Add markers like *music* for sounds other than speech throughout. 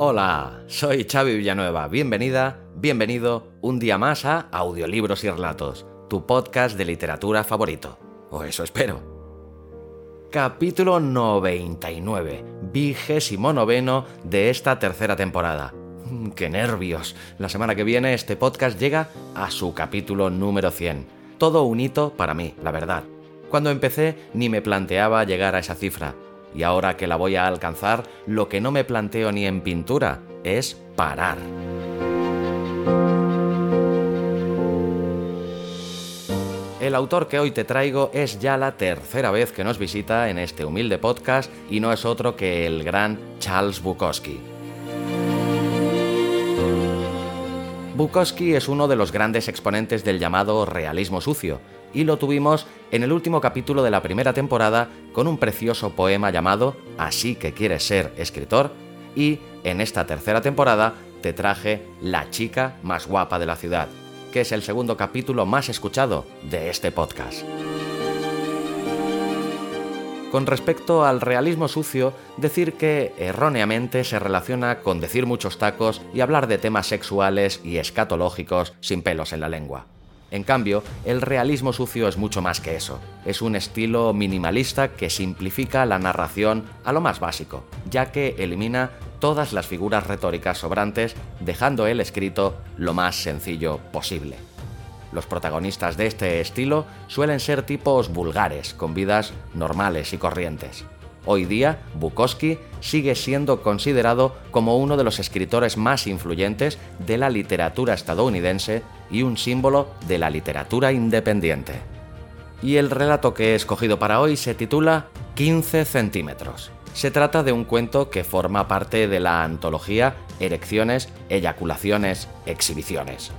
Hola, soy Xavi Villanueva. Bienvenida, bienvenido un día más a Audiolibros y Relatos, tu podcast de literatura favorito. O eso espero. Capítulo 99, vigésimo noveno de esta tercera temporada. Mm, ¡Qué nervios! La semana que viene este podcast llega a su capítulo número 100. Todo un hito para mí, la verdad. Cuando empecé ni me planteaba llegar a esa cifra. Y ahora que la voy a alcanzar, lo que no me planteo ni en pintura es parar. El autor que hoy te traigo es ya la tercera vez que nos visita en este humilde podcast y no es otro que el gran Charles Bukowski. Bukowski es uno de los grandes exponentes del llamado realismo sucio, y lo tuvimos en el último capítulo de la primera temporada con un precioso poema llamado Así que quieres ser escritor, y en esta tercera temporada te traje La chica más guapa de la ciudad, que es el segundo capítulo más escuchado de este podcast. Con respecto al realismo sucio, decir que erróneamente se relaciona con decir muchos tacos y hablar de temas sexuales y escatológicos sin pelos en la lengua. En cambio, el realismo sucio es mucho más que eso. Es un estilo minimalista que simplifica la narración a lo más básico, ya que elimina todas las figuras retóricas sobrantes, dejando el escrito lo más sencillo posible. Los protagonistas de este estilo suelen ser tipos vulgares, con vidas normales y corrientes. Hoy día, Bukowski sigue siendo considerado como uno de los escritores más influyentes de la literatura estadounidense y un símbolo de la literatura independiente. Y el relato que he escogido para hoy se titula 15 centímetros. Se trata de un cuento que forma parte de la antología Erecciones, Eyaculaciones, Exhibiciones.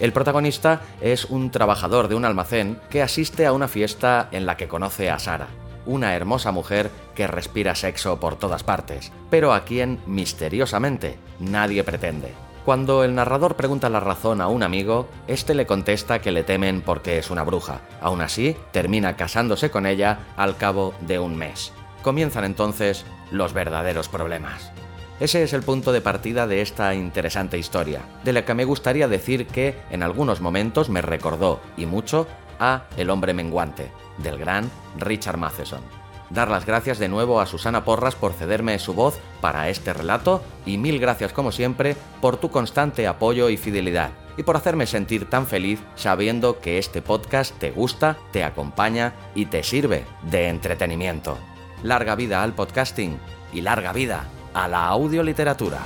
El protagonista es un trabajador de un almacén que asiste a una fiesta en la que conoce a Sara, una hermosa mujer que respira sexo por todas partes, pero a quien, misteriosamente, nadie pretende. Cuando el narrador pregunta la razón a un amigo, este le contesta que le temen porque es una bruja. Aún así, termina casándose con ella al cabo de un mes comienzan entonces los verdaderos problemas. Ese es el punto de partida de esta interesante historia, de la que me gustaría decir que en algunos momentos me recordó, y mucho, a El hombre menguante, del gran Richard Matheson. Dar las gracias de nuevo a Susana Porras por cederme su voz para este relato y mil gracias como siempre por tu constante apoyo y fidelidad y por hacerme sentir tan feliz sabiendo que este podcast te gusta, te acompaña y te sirve de entretenimiento larga vida al podcasting y larga vida a la audioliteratura.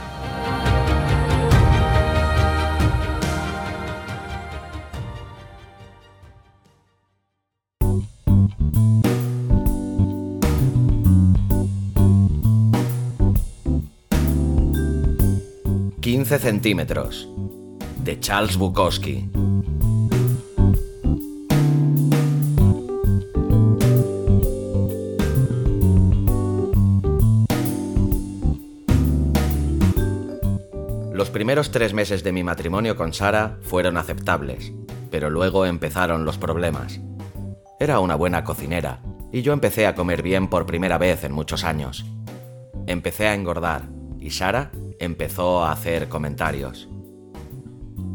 «15 centímetros» de Charles Bukowski. Los primeros tres meses de mi matrimonio con Sara fueron aceptables, pero luego empezaron los problemas. Era una buena cocinera, y yo empecé a comer bien por primera vez en muchos años. Empecé a engordar, y Sara empezó a hacer comentarios.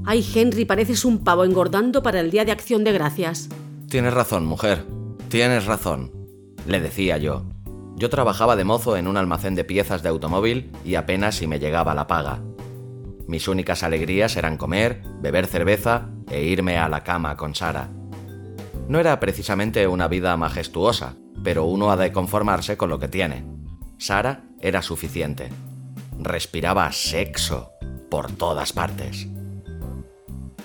Ay, Henry, pareces un pavo engordando para el Día de Acción de Gracias. Tienes razón, mujer. Tienes razón, le decía yo. Yo trabajaba de mozo en un almacén de piezas de automóvil y apenas si me llegaba la paga. Mis únicas alegrías eran comer, beber cerveza e irme a la cama con Sara. No era precisamente una vida majestuosa, pero uno ha de conformarse con lo que tiene. Sara era suficiente. Respiraba sexo por todas partes.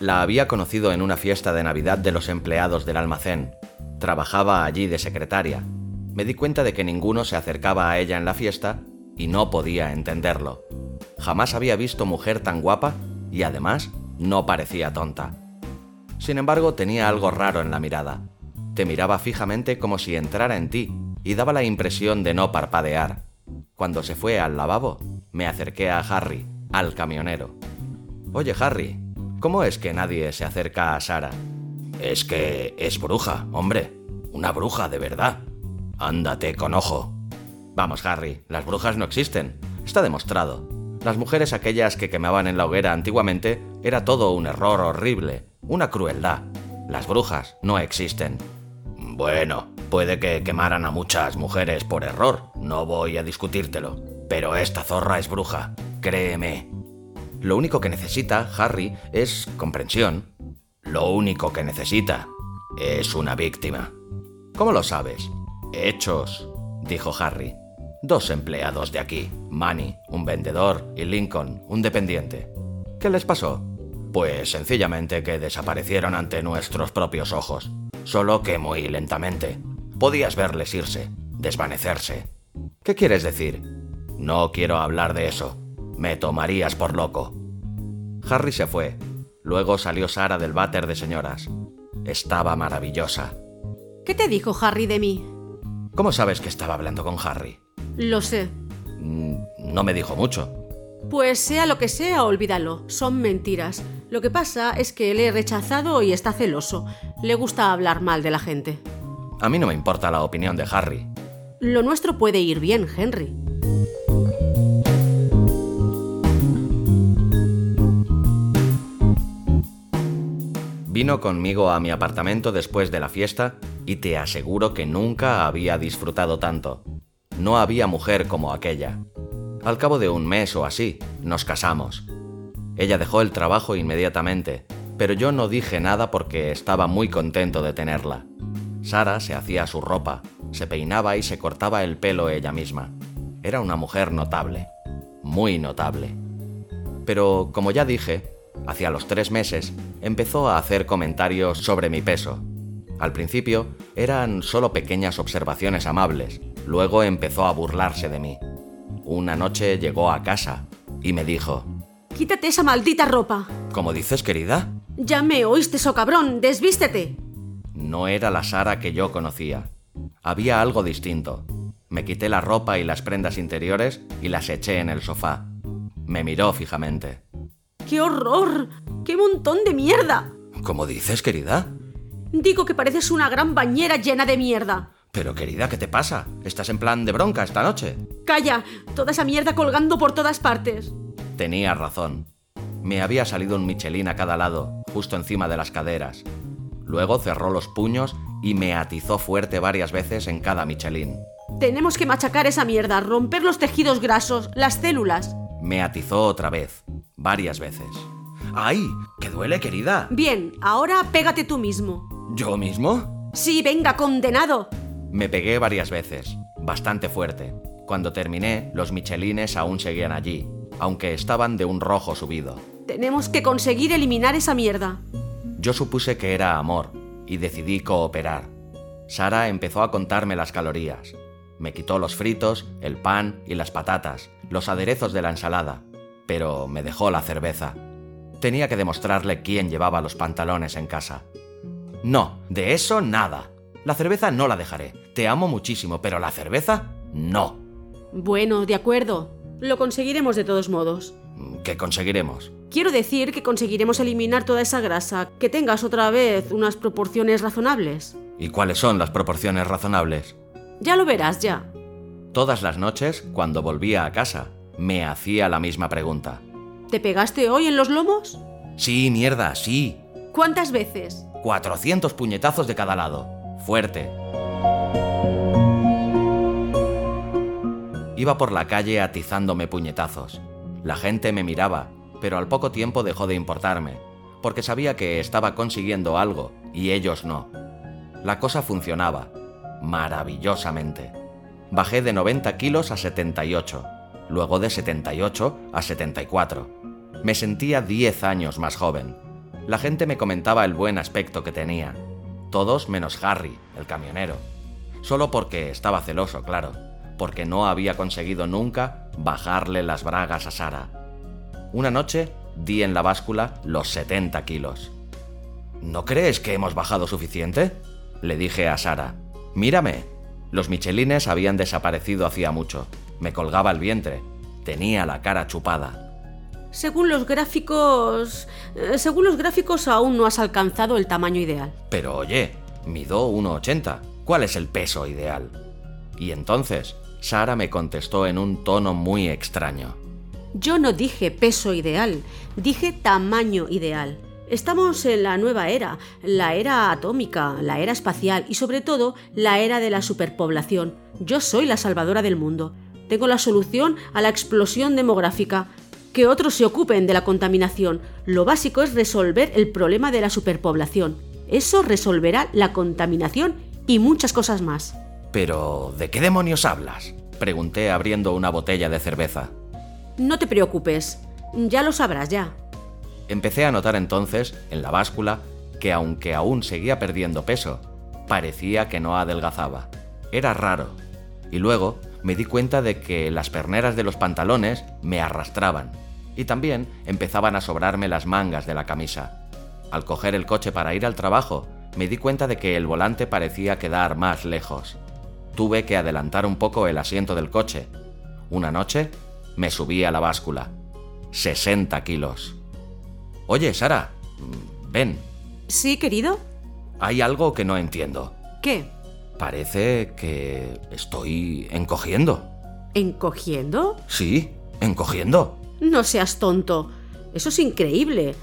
La había conocido en una fiesta de Navidad de los empleados del almacén. Trabajaba allí de secretaria. Me di cuenta de que ninguno se acercaba a ella en la fiesta y no podía entenderlo. Jamás había visto mujer tan guapa y además no parecía tonta. Sin embargo, tenía algo raro en la mirada. Te miraba fijamente como si entrara en ti y daba la impresión de no parpadear. Cuando se fue al lavabo, me acerqué a Harry, al camionero. Oye, Harry, ¿cómo es que nadie se acerca a Sara? Es que es bruja, hombre. Una bruja de verdad. Ándate con ojo. Vamos, Harry, las brujas no existen. Está demostrado. Las mujeres aquellas que quemaban en la hoguera antiguamente era todo un error horrible, una crueldad. Las brujas no existen. Bueno, puede que quemaran a muchas mujeres por error, no voy a discutírtelo. Pero esta zorra es bruja, créeme. Lo único que necesita, Harry, es comprensión. Lo único que necesita es una víctima. ¿Cómo lo sabes? Hechos, dijo Harry. Dos empleados de aquí, Manny, un vendedor, y Lincoln, un dependiente. ¿Qué les pasó? Pues sencillamente que desaparecieron ante nuestros propios ojos, solo que muy lentamente. Podías verles irse, desvanecerse. ¿Qué quieres decir? No quiero hablar de eso. Me tomarías por loco. Harry se fue. Luego salió Sara del váter de señoras. Estaba maravillosa. ¿Qué te dijo Harry de mí? ¿Cómo sabes que estaba hablando con Harry? Lo sé. Mm, No me dijo mucho. Pues sea lo que sea, olvídalo. Son mentiras. Lo que pasa es que le he rechazado y está celoso. Le gusta hablar mal de la gente. A mí no me importa la opinión de Harry. Lo nuestro puede ir bien, Henry. Vino conmigo a mi apartamento después de la fiesta y te aseguro que nunca había disfrutado tanto. No había mujer como aquella. Al cabo de un mes o así, nos casamos. Ella dejó el trabajo inmediatamente, pero yo no dije nada porque estaba muy contento de tenerla. Sara se hacía su ropa, se peinaba y se cortaba el pelo ella misma. Era una mujer notable, muy notable. Pero, como ya dije, hacia los tres meses empezó a hacer comentarios sobre mi peso. Al principio eran solo pequeñas observaciones amables, luego empezó a burlarse de mí. Una noche llegó a casa y me dijo, Quítate esa maldita ropa. ¿Cómo dices, querida? Ya me oíste, so cabrón. Desvístete. No era la Sara que yo conocía. Había algo distinto. Me quité la ropa y las prendas interiores y las eché en el sofá. Me miró fijamente. ¡Qué horror! ¡Qué montón de mierda! ¿Cómo dices, querida? Digo que pareces una gran bañera llena de mierda. Pero querida, ¿qué te pasa? ¿Estás en plan de bronca esta noche? Calla, toda esa mierda colgando por todas partes. Tenía razón. Me había salido un Michelin a cada lado, justo encima de las caderas. Luego cerró los puños y me atizó fuerte varias veces en cada Michelin. Tenemos que machacar esa mierda, romper los tejidos grasos, las células. Me atizó otra vez, varias veces. ¡Ay! ¡Que duele, querida! Bien, ahora pégate tú mismo. ¿Yo mismo? Sí, venga, condenado. Me pegué varias veces, bastante fuerte. Cuando terminé, los michelines aún seguían allí, aunque estaban de un rojo subido. Tenemos que conseguir eliminar esa mierda. Yo supuse que era amor y decidí cooperar. Sara empezó a contarme las calorías. Me quitó los fritos, el pan y las patatas, los aderezos de la ensalada, pero me dejó la cerveza. Tenía que demostrarle quién llevaba los pantalones en casa. No, de eso nada. La cerveza no la dejaré. Te amo muchísimo, pero la cerveza no. Bueno, de acuerdo. Lo conseguiremos de todos modos. ¿Qué conseguiremos? Quiero decir que conseguiremos eliminar toda esa grasa, que tengas otra vez unas proporciones razonables. ¿Y cuáles son las proporciones razonables? Ya lo verás, ya. Todas las noches, cuando volvía a casa, me hacía la misma pregunta. ¿Te pegaste hoy en los lomos? Sí, mierda, sí. ¿Cuántas veces? 400 puñetazos de cada lado. Fuerte. Iba por la calle atizándome puñetazos. La gente me miraba, pero al poco tiempo dejó de importarme, porque sabía que estaba consiguiendo algo y ellos no. La cosa funcionaba, maravillosamente. Bajé de 90 kilos a 78, luego de 78 a 74. Me sentía 10 años más joven. La gente me comentaba el buen aspecto que tenía. Todos menos Harry, el camionero. Solo porque estaba celoso, claro, porque no había conseguido nunca bajarle las bragas a Sara. Una noche di en la báscula los 70 kilos. ¿No crees que hemos bajado suficiente? Le dije a Sara. Mírame. Los michelines habían desaparecido hacía mucho. Me colgaba el vientre. Tenía la cara chupada. Según los gráficos... eh, según los gráficos aún no has alcanzado el tamaño ideal. Pero oye, mido 1,80. ¿Cuál es el peso ideal? Y entonces, Sara me contestó en un tono muy extraño. Yo no dije peso ideal, dije tamaño ideal. Estamos en la nueva era, la era atómica, la era espacial y sobre todo la era de la superpoblación. Yo soy la salvadora del mundo. Tengo la solución a la explosión demográfica. Que otros se ocupen de la contaminación. Lo básico es resolver el problema de la superpoblación. Eso resolverá la contaminación y muchas cosas más. Pero, ¿de qué demonios hablas? Pregunté abriendo una botella de cerveza. No te preocupes, ya lo sabrás ya. Empecé a notar entonces, en la báscula, que aunque aún seguía perdiendo peso, parecía que no adelgazaba. Era raro. Y luego me di cuenta de que las perneras de los pantalones me arrastraban y también empezaban a sobrarme las mangas de la camisa. Al coger el coche para ir al trabajo, me di cuenta de que el volante parecía quedar más lejos. Tuve que adelantar un poco el asiento del coche. Una noche me subí a la báscula. 60 kilos. Oye, Sara, mm, ven, ¿Sí, querido? hay algo que no entiendo. ¿Qué? Parece que estoy encogiendo. ¿Encogiendo? Sí, encogiendo. No seas tonto. Eso es increíble.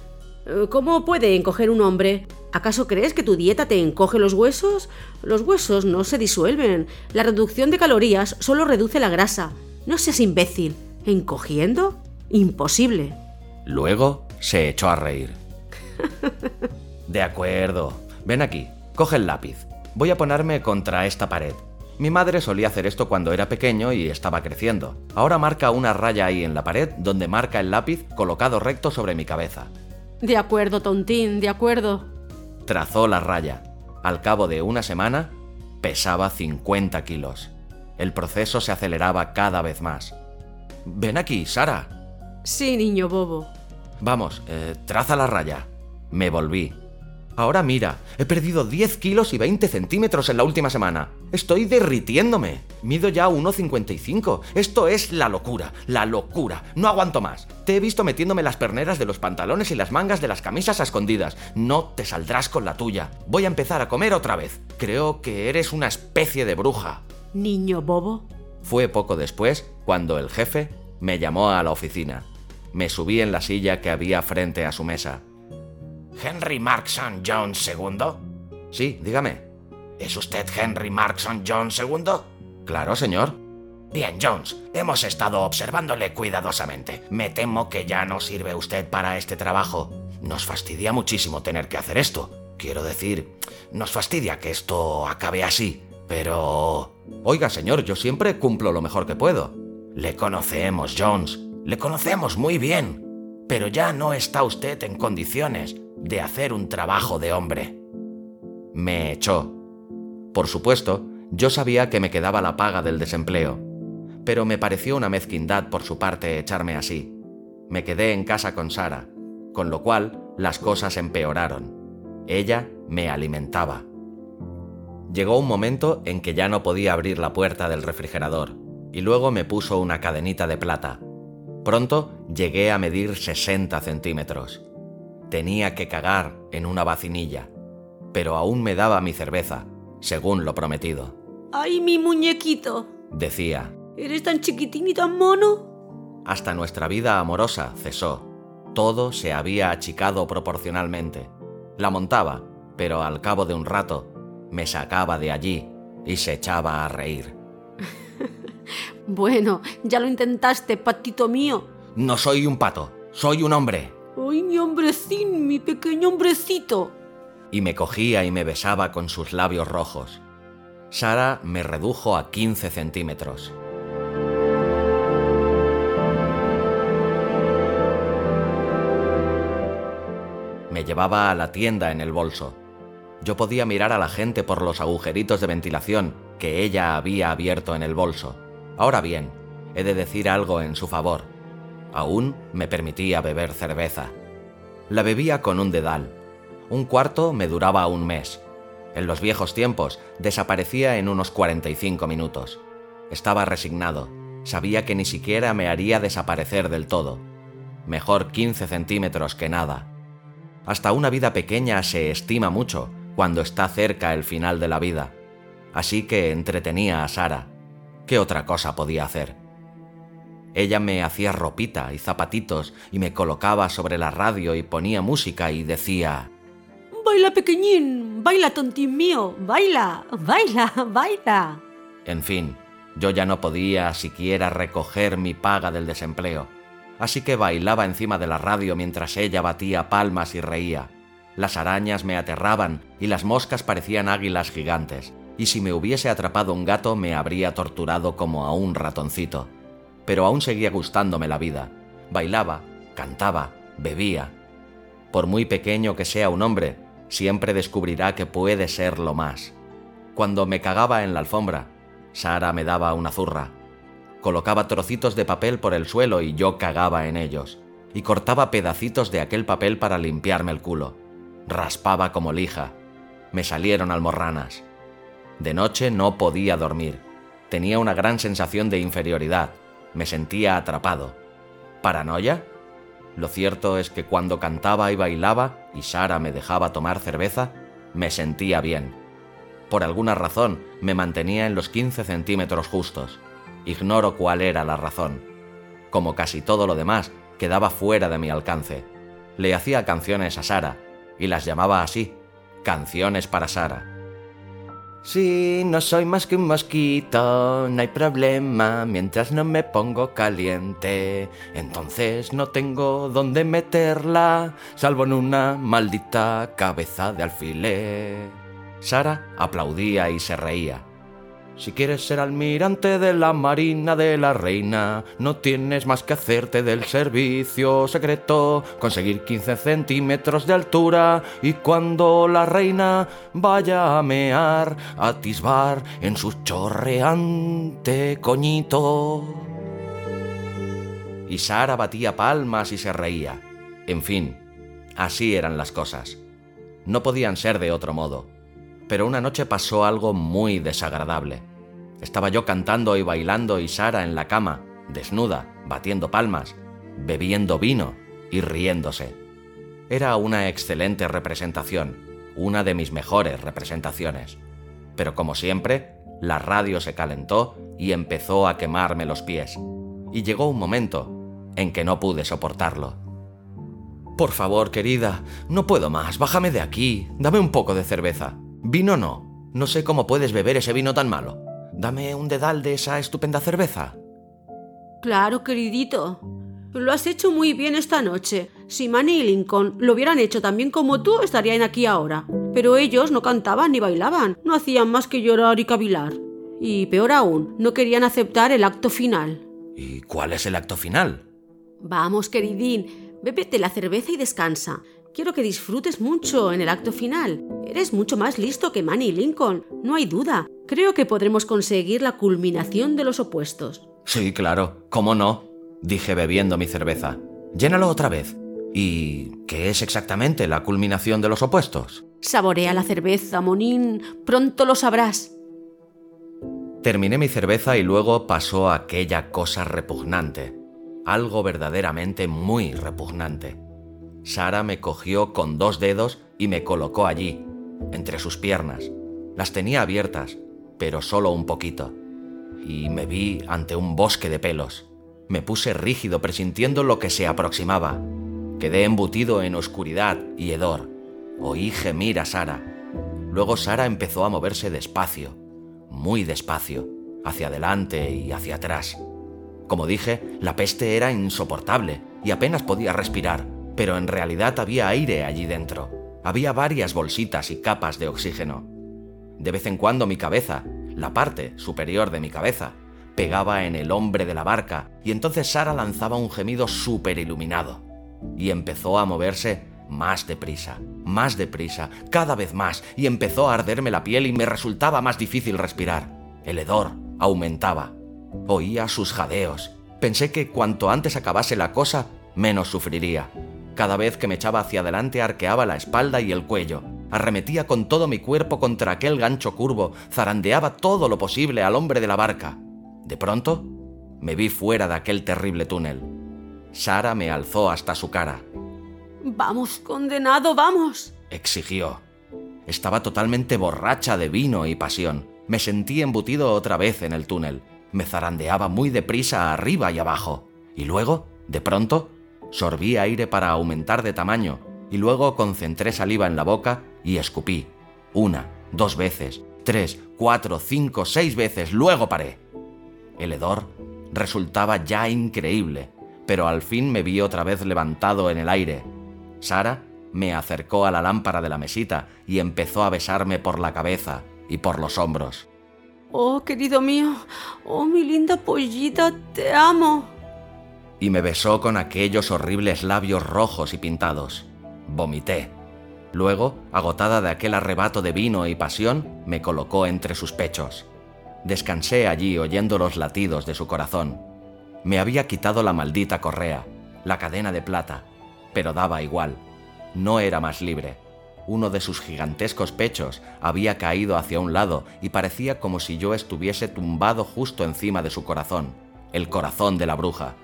Eh, ¿Cómo puede encoger un hombre? ¿Acaso crees que tu dieta te encoge los huesos? Los huesos no se disuelven. La reducción de calorías solo reduce la grasa. No seas imbécil. ¿Encogiendo? Imposible. Luego se echó a reír. *laughs* De acuerdo. Ven aquí, coge el lápiz. Voy a ponerme contra esta pared. Mi madre solía hacer esto cuando era pequeño y estaba creciendo. Ahora marca una raya ahí en la pared donde marca el lápiz colocado recto sobre mi cabeza. De acuerdo, tontín, de acuerdo. Trazó la raya. Al cabo de una semana, pesaba 50 kilos. El proceso se aceleraba cada vez más. Ven aquí, Sara. Sí, niño bobo. Vamos, eh, traza la raya. Me volví. Ahora mira, he perdido 10 kilos y 20 centímetros en la última semana. Estoy derritiéndome. Mido ya 1,55. Esto es la locura, la locura. No aguanto más. Te he visto metiéndome las perneras de los pantalones y las mangas de las camisas a escondidas. No te saldrás con la tuya. Voy a empezar a comer otra vez. Creo que eres una especie de bruja. Niño bobo. Fue poco después cuando el jefe me llamó a la oficina. Me subí en la silla que había frente a su mesa. ¿Henry Markson Jones II? Sí, dígame. ¿Es usted Henry Markson Jones II? Claro, señor. Bien, Jones, hemos estado observándole cuidadosamente. Me temo que ya no sirve usted para este trabajo. Nos fastidia muchísimo tener que hacer esto. Quiero decir, nos fastidia que esto acabe así, pero... Oiga, señor, yo siempre cumplo lo mejor que puedo. Le conocemos, Jones. Le conocemos muy bien. Pero ya no está usted en condiciones de hacer un trabajo de hombre. Me echó. Por supuesto, yo sabía que me quedaba la paga del desempleo, pero me pareció una mezquindad por su parte echarme así. Me quedé en casa con Sara, con lo cual las cosas empeoraron. Ella me alimentaba. Llegó un momento en que ya no podía abrir la puerta del refrigerador, y luego me puso una cadenita de plata. Pronto llegué a medir 60 centímetros. Tenía que cagar en una vacinilla, pero aún me daba mi cerveza, según lo prometido. ¡Ay, mi muñequito! Decía, ¿Eres tan chiquitín y tan mono? hasta nuestra vida amorosa cesó. Todo se había achicado proporcionalmente. La montaba, pero al cabo de un rato me sacaba de allí y se echaba a reír. *laughs* Bueno, ya lo intentaste, patito mío. No soy un pato, soy un hombre. ¡Ay, mi hombrecín, mi pequeño hombrecito! Y me cogía y me besaba con sus labios rojos. Sara me redujo a 15 centímetros. Me llevaba a la tienda en el bolso. Yo podía mirar a la gente por los agujeritos de ventilación que ella había abierto en el bolso. Ahora bien, he de decir algo en su favor. Aún me permitía beber cerveza. La bebía con un dedal. Un cuarto me duraba un mes. En los viejos tiempos desaparecía en unos 45 minutos. Estaba resignado. Sabía que ni siquiera me haría desaparecer del todo. Mejor 15 centímetros que nada. Hasta una vida pequeña se estima mucho cuando está cerca el final de la vida. Así que entretenía a Sara. ¿Qué otra cosa podía hacer? Ella me hacía ropita y zapatitos y me colocaba sobre la radio y ponía música y decía... Baila pequeñín, baila tontín mío, baila, baila, baila. En fin, yo ya no podía siquiera recoger mi paga del desempleo así que bailaba encima de la radio mientras ella batía palmas y reía. Las arañas me aterraban y las moscas parecían águilas gigantes, y si me hubiese atrapado un gato me habría torturado como a un ratoncito. Pero aún seguía gustándome la vida. Bailaba, cantaba, bebía. Por muy pequeño que sea un hombre, siempre descubrirá que puede serlo más. Cuando me cagaba en la alfombra, Sara me daba una zurra colocaba trocitos de papel por el suelo y yo cagaba en ellos, y cortaba pedacitos de aquel papel para limpiarme el culo. Raspaba como lija. Me salieron almorranas. De noche no podía dormir. Tenía una gran sensación de inferioridad. Me sentía atrapado. ¿Paranoia? Lo cierto es que cuando cantaba y bailaba y Sara me dejaba tomar cerveza, me sentía bien. Por alguna razón me mantenía en los 15 centímetros justos. Ignoro cuál era la razón. Como casi todo lo demás, quedaba fuera de mi alcance. Le hacía canciones a Sara, y las llamaba así, canciones para Sara. Si no soy más que un mosquito, no hay problema mientras no me pongo caliente. Entonces no tengo dónde meterla, salvo en una maldita cabeza de alfiler. Sara aplaudía y se reía. Si quieres ser almirante de la Marina de la Reina, no tienes más que hacerte del servicio secreto, conseguir 15 centímetros de altura y cuando la reina vaya a mear, atisbar en su chorreante coñito. Y Sara batía palmas y se reía. En fin, así eran las cosas. No podían ser de otro modo pero una noche pasó algo muy desagradable. Estaba yo cantando y bailando y Sara en la cama, desnuda, batiendo palmas, bebiendo vino y riéndose. Era una excelente representación, una de mis mejores representaciones. Pero como siempre, la radio se calentó y empezó a quemarme los pies. Y llegó un momento en que no pude soportarlo. Por favor, querida, no puedo más, bájame de aquí, dame un poco de cerveza. Vino no. No sé cómo puedes beber ese vino tan malo. Dame un dedal de esa estupenda cerveza. Claro, queridito. Lo has hecho muy bien esta noche. Si Manny y Lincoln lo hubieran hecho tan bien como tú, estarían aquí ahora. Pero ellos no cantaban ni bailaban, no hacían más que llorar y cavilar. Y peor aún, no querían aceptar el acto final. ¿Y cuál es el acto final? Vamos, queridín, bébete la cerveza y descansa. Quiero que disfrutes mucho en el acto final. Eres mucho más listo que Manny Lincoln, no hay duda. Creo que podremos conseguir la culminación de los opuestos. Sí, claro, ¿cómo no? Dije bebiendo mi cerveza. Llénalo otra vez. ¿Y qué es exactamente la culminación de los opuestos? Saborea la cerveza, Monín. Pronto lo sabrás. Terminé mi cerveza y luego pasó aquella cosa repugnante. Algo verdaderamente muy repugnante. Sara me cogió con dos dedos y me colocó allí, entre sus piernas. Las tenía abiertas, pero solo un poquito. Y me vi ante un bosque de pelos. Me puse rígido presintiendo lo que se aproximaba. Quedé embutido en oscuridad y hedor. Oí gemir a Sara. Luego Sara empezó a moverse despacio, muy despacio, hacia adelante y hacia atrás. Como dije, la peste era insoportable y apenas podía respirar, pero en realidad había aire allí dentro. Había varias bolsitas y capas de oxígeno. De vez en cuando mi cabeza, la parte superior de mi cabeza, pegaba en el hombre de la barca y entonces Sara lanzaba un gemido súper iluminado y empezó a moverse más deprisa, más deprisa, cada vez más, y empezó a arderme la piel y me resultaba más difícil respirar. El hedor aumentaba. Oía sus jadeos. Pensé que cuanto antes acabase la cosa, menos sufriría. Cada vez que me echaba hacia adelante arqueaba la espalda y el cuello. Arremetía con todo mi cuerpo contra aquel gancho curvo, zarandeaba todo lo posible al hombre de la barca. De pronto, me vi fuera de aquel terrible túnel. Sara me alzó hasta su cara. Vamos, condenado, vamos. exigió. Estaba totalmente borracha de vino y pasión. Me sentí embutido otra vez en el túnel me zarandeaba muy deprisa arriba y abajo, y luego, de pronto, sorbí aire para aumentar de tamaño, y luego concentré saliva en la boca y escupí. Una, dos veces, tres, cuatro, cinco, seis veces, luego paré. El hedor resultaba ya increíble, pero al fin me vi otra vez levantado en el aire. Sara me acercó a la lámpara de la mesita y empezó a besarme por la cabeza y por los hombros. Oh, querido mío, oh, mi linda pollita, te amo. Y me besó con aquellos horribles labios rojos y pintados. Vomité. Luego, agotada de aquel arrebato de vino y pasión, me colocó entre sus pechos. Descansé allí oyendo los latidos de su corazón. Me había quitado la maldita correa, la cadena de plata, pero daba igual. No era más libre uno de sus gigantescos pechos había caído hacia un lado y parecía como si yo estuviese tumbado justo encima de su corazón, el corazón de la bruja.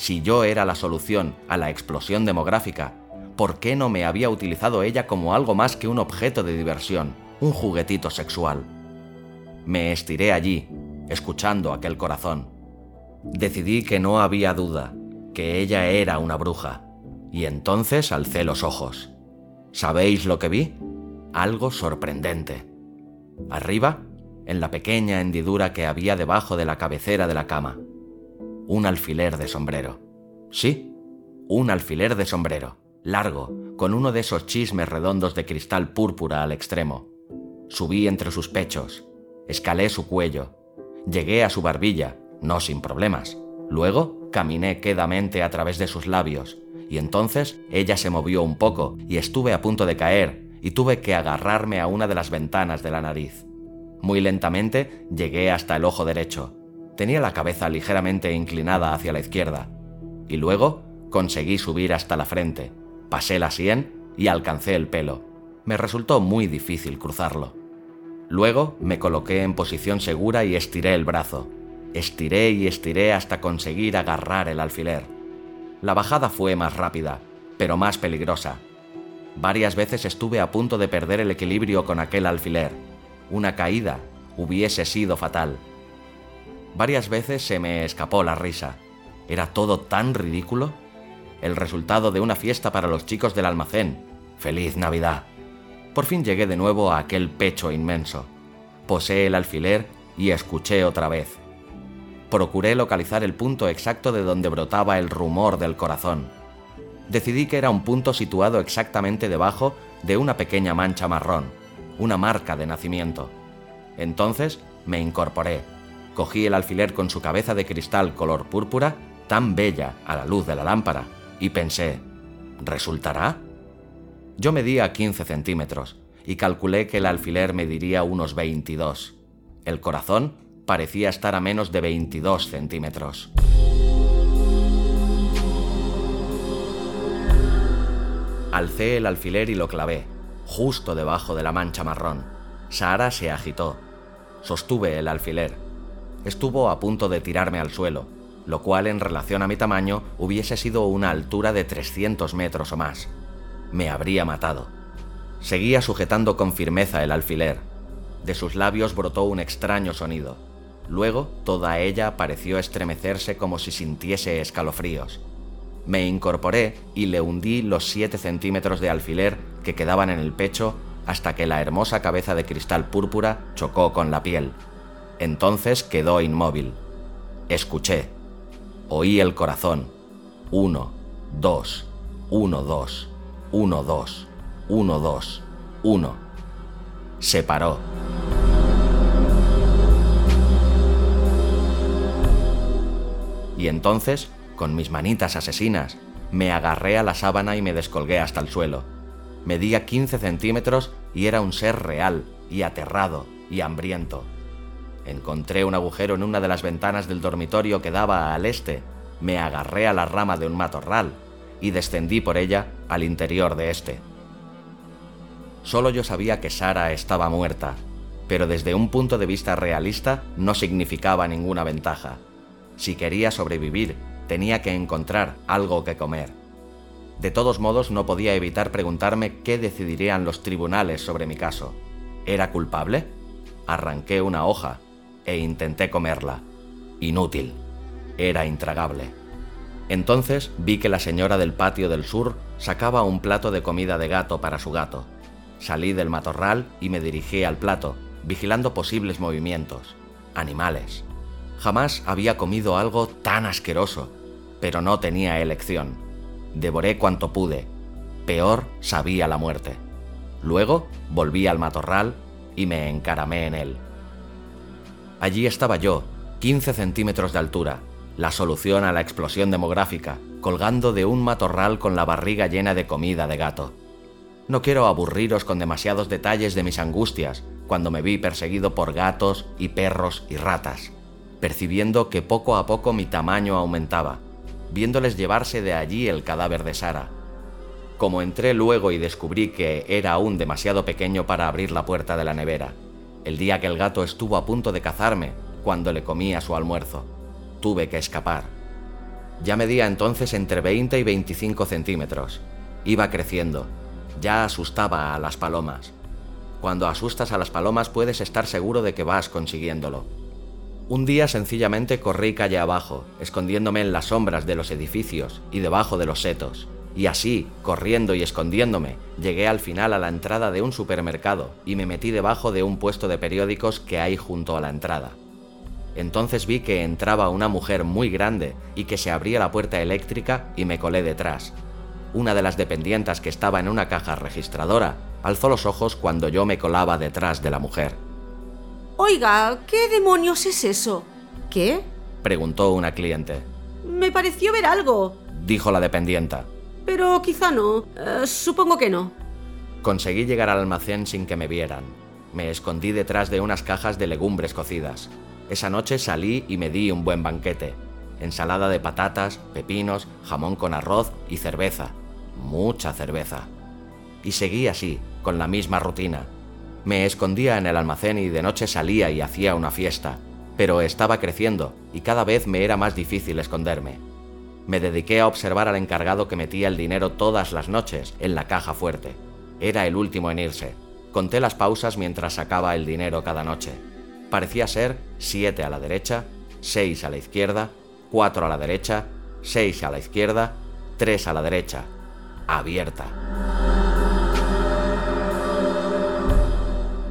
Si yo era la solución a la explosión demográfica, ¿por qué no me había utilizado ella como algo más que un objeto de diversión, un juguetito sexual? Me estiré allí, escuchando aquel corazón. Decidí que no había duda, que ella era una bruja, y entonces alcé los ojos. ¿Sabéis lo que vi? Algo sorprendente. Arriba, en la pequeña hendidura que había debajo de la cabecera de la cama, un alfiler de sombrero. Sí, un alfiler de sombrero, largo, con uno de esos chismes redondos de cristal púrpura al extremo. Subí entre sus pechos, escalé su cuello, llegué a su barbilla, no sin problemas. Luego caminé quedamente a través de sus labios, y entonces ella se movió un poco y estuve a punto de caer y tuve que agarrarme a una de las ventanas de la nariz. Muy lentamente llegué hasta el ojo derecho. Tenía la cabeza ligeramente inclinada hacia la izquierda. Y luego conseguí subir hasta la frente. Pasé la sien y alcancé el pelo. Me resultó muy difícil cruzarlo. Luego me coloqué en posición segura y estiré el brazo. Estiré y estiré hasta conseguir agarrar el alfiler. La bajada fue más rápida, pero más peligrosa. Varias veces estuve a punto de perder el equilibrio con aquel alfiler. Una caída hubiese sido fatal. Varias veces se me escapó la risa. Era todo tan ridículo. El resultado de una fiesta para los chicos del almacén. ¡Feliz Navidad! Por fin llegué de nuevo a aquel pecho inmenso. Posé el alfiler y escuché otra vez procuré localizar el punto exacto de donde brotaba el rumor del corazón. Decidí que era un punto situado exactamente debajo de una pequeña mancha marrón, una marca de nacimiento. Entonces me incorporé, cogí el alfiler con su cabeza de cristal color púrpura, tan bella a la luz de la lámpara, y pensé, ¿resultará? Yo medía 15 centímetros y calculé que el alfiler mediría unos 22. El corazón parecía estar a menos de 22 centímetros. Alcé el alfiler y lo clavé, justo debajo de la mancha marrón. Sara se agitó. Sostuve el alfiler. Estuvo a punto de tirarme al suelo, lo cual en relación a mi tamaño hubiese sido una altura de 300 metros o más. Me habría matado. Seguía sujetando con firmeza el alfiler. De sus labios brotó un extraño sonido Luego, toda ella pareció estremecerse como si sintiese escalofríos. Me incorporé y le hundí los siete centímetros de alfiler que quedaban en el pecho hasta que la hermosa cabeza de cristal púrpura chocó con la piel. Entonces quedó inmóvil. Escuché. Oí el corazón. Uno, dos, uno, dos, uno, dos, uno, dos, uno. Se paró. Y entonces, con mis manitas asesinas, me agarré a la sábana y me descolgué hasta el suelo. Medía 15 centímetros y era un ser real, y aterrado, y hambriento. Encontré un agujero en una de las ventanas del dormitorio que daba al este, me agarré a la rama de un matorral y descendí por ella al interior de este. Solo yo sabía que Sara estaba muerta, pero desde un punto de vista realista no significaba ninguna ventaja. Si quería sobrevivir, tenía que encontrar algo que comer. De todos modos, no podía evitar preguntarme qué decidirían los tribunales sobre mi caso. ¿Era culpable? Arranqué una hoja e intenté comerla. Inútil. Era intragable. Entonces vi que la señora del patio del sur sacaba un plato de comida de gato para su gato. Salí del matorral y me dirigí al plato, vigilando posibles movimientos. Animales. Jamás había comido algo tan asqueroso, pero no tenía elección. Devoré cuanto pude. Peor sabía la muerte. Luego volví al matorral y me encaramé en él. Allí estaba yo, 15 centímetros de altura, la solución a la explosión demográfica, colgando de un matorral con la barriga llena de comida de gato. No quiero aburriros con demasiados detalles de mis angustias cuando me vi perseguido por gatos y perros y ratas, percibiendo que poco a poco mi tamaño aumentaba, viéndoles llevarse de allí el cadáver de Sara. Como entré luego y descubrí que era aún demasiado pequeño para abrir la puerta de la nevera, el día que el gato estuvo a punto de cazarme cuando le comía su almuerzo, tuve que escapar. Ya medía entonces entre 20 y 25 centímetros. Iba creciendo, ya asustaba a las palomas. Cuando asustas a las palomas puedes estar seguro de que vas consiguiéndolo. Un día sencillamente corrí calle abajo, escondiéndome en las sombras de los edificios y debajo de los setos. Y así, corriendo y escondiéndome, llegué al final a la entrada de un supermercado y me metí debajo de un puesto de periódicos que hay junto a la entrada. Entonces vi que entraba una mujer muy grande y que se abría la puerta eléctrica y me colé detrás, una de las dependientas que estaba en una caja registradora alzó los ojos cuando yo me colaba detrás de la mujer. Oiga, ¿qué demonios es eso? ¿Qué? preguntó una cliente. Me pareció ver algo, dijo la dependienta. Pero quizá no. Eh, supongo que no. Conseguí llegar al almacén sin que me vieran. Me escondí detrás de unas cajas de legumbres cocidas. Esa noche salí y me di un buen banquete. Ensalada de patatas, pepinos, jamón con arroz y cerveza mucha cerveza. Y seguí así, con la misma rutina. Me escondía en el almacén y de noche salía y hacía una fiesta, pero estaba creciendo y cada vez me era más difícil esconderme. Me dediqué a observar al encargado que metía el dinero todas las noches en la caja fuerte. Era el último en irse. Conté las pausas mientras sacaba el dinero cada noche. Parecía ser siete a la derecha, seis a la izquierda, cuatro a la derecha, seis a la izquierda, tres a la derecha, abierta.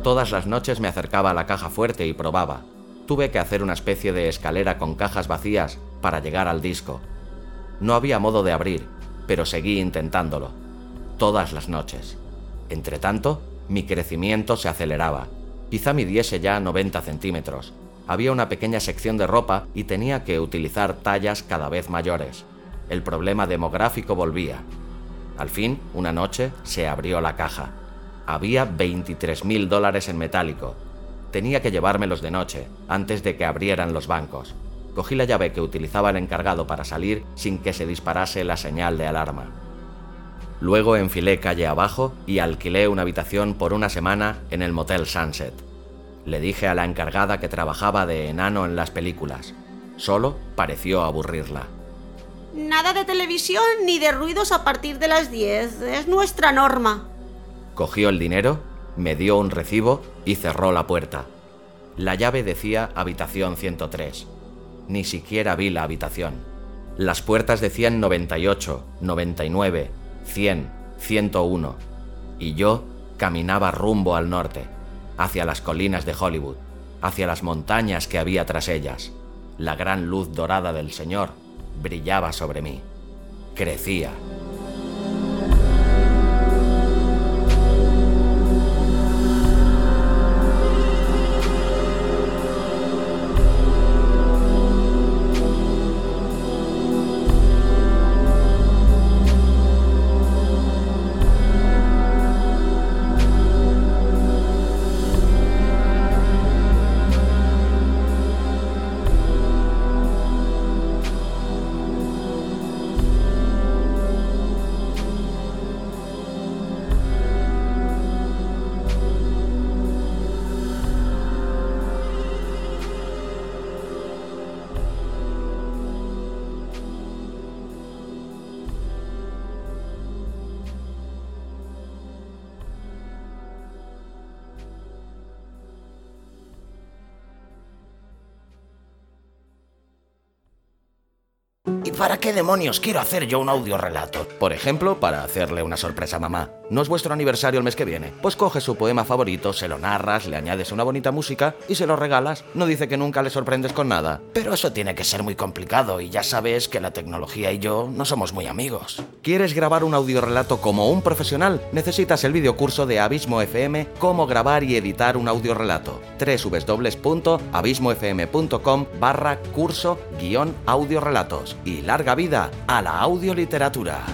Todas las noches me acercaba a la caja fuerte y probaba. Tuve que hacer una especie de escalera con cajas vacías para llegar al disco. No había modo de abrir, pero seguí intentándolo. Todas las noches. Entretanto, mi crecimiento se aceleraba. Quizá midiese ya 90 centímetros. Había una pequeña sección de ropa y tenía que utilizar tallas cada vez mayores. El problema demográfico volvía. Al fin, una noche, se abrió la caja. Había 23 mil dólares en metálico. Tenía que llevármelos de noche, antes de que abrieran los bancos. Cogí la llave que utilizaba el encargado para salir sin que se disparase la señal de alarma. Luego enfilé calle abajo y alquilé una habitación por una semana en el Motel Sunset. Le dije a la encargada que trabajaba de enano en las películas. Solo pareció aburrirla. Nada de televisión ni de ruidos a partir de las 10. Es nuestra norma. Cogió el dinero, me dio un recibo y cerró la puerta. La llave decía habitación 103. Ni siquiera vi la habitación. Las puertas decían 98, 99, 100, 101. Y yo caminaba rumbo al norte, hacia las colinas de Hollywood. hacia las montañas que había tras ellas. La gran luz dorada del Señor brillaba sobre mí. Crecía. Para qué demonios quiero hacer yo un audiorelato? Por ejemplo, para hacerle una sorpresa a mamá. ¿No es vuestro aniversario el mes que viene? Pues coges su poema favorito, se lo narras, le añades una bonita música y se lo regalas. No dice que nunca le sorprendes con nada. Pero eso tiene que ser muy complicado y ya sabes que la tecnología y yo no somos muy amigos. ¿Quieres grabar un audiorelato como un profesional? Necesitas el videocurso de Abismo FM Cómo grabar y editar un audiorelato. www.abismofm.com barra curso guion audiorelatos. Y larga vida a la audioliteratura.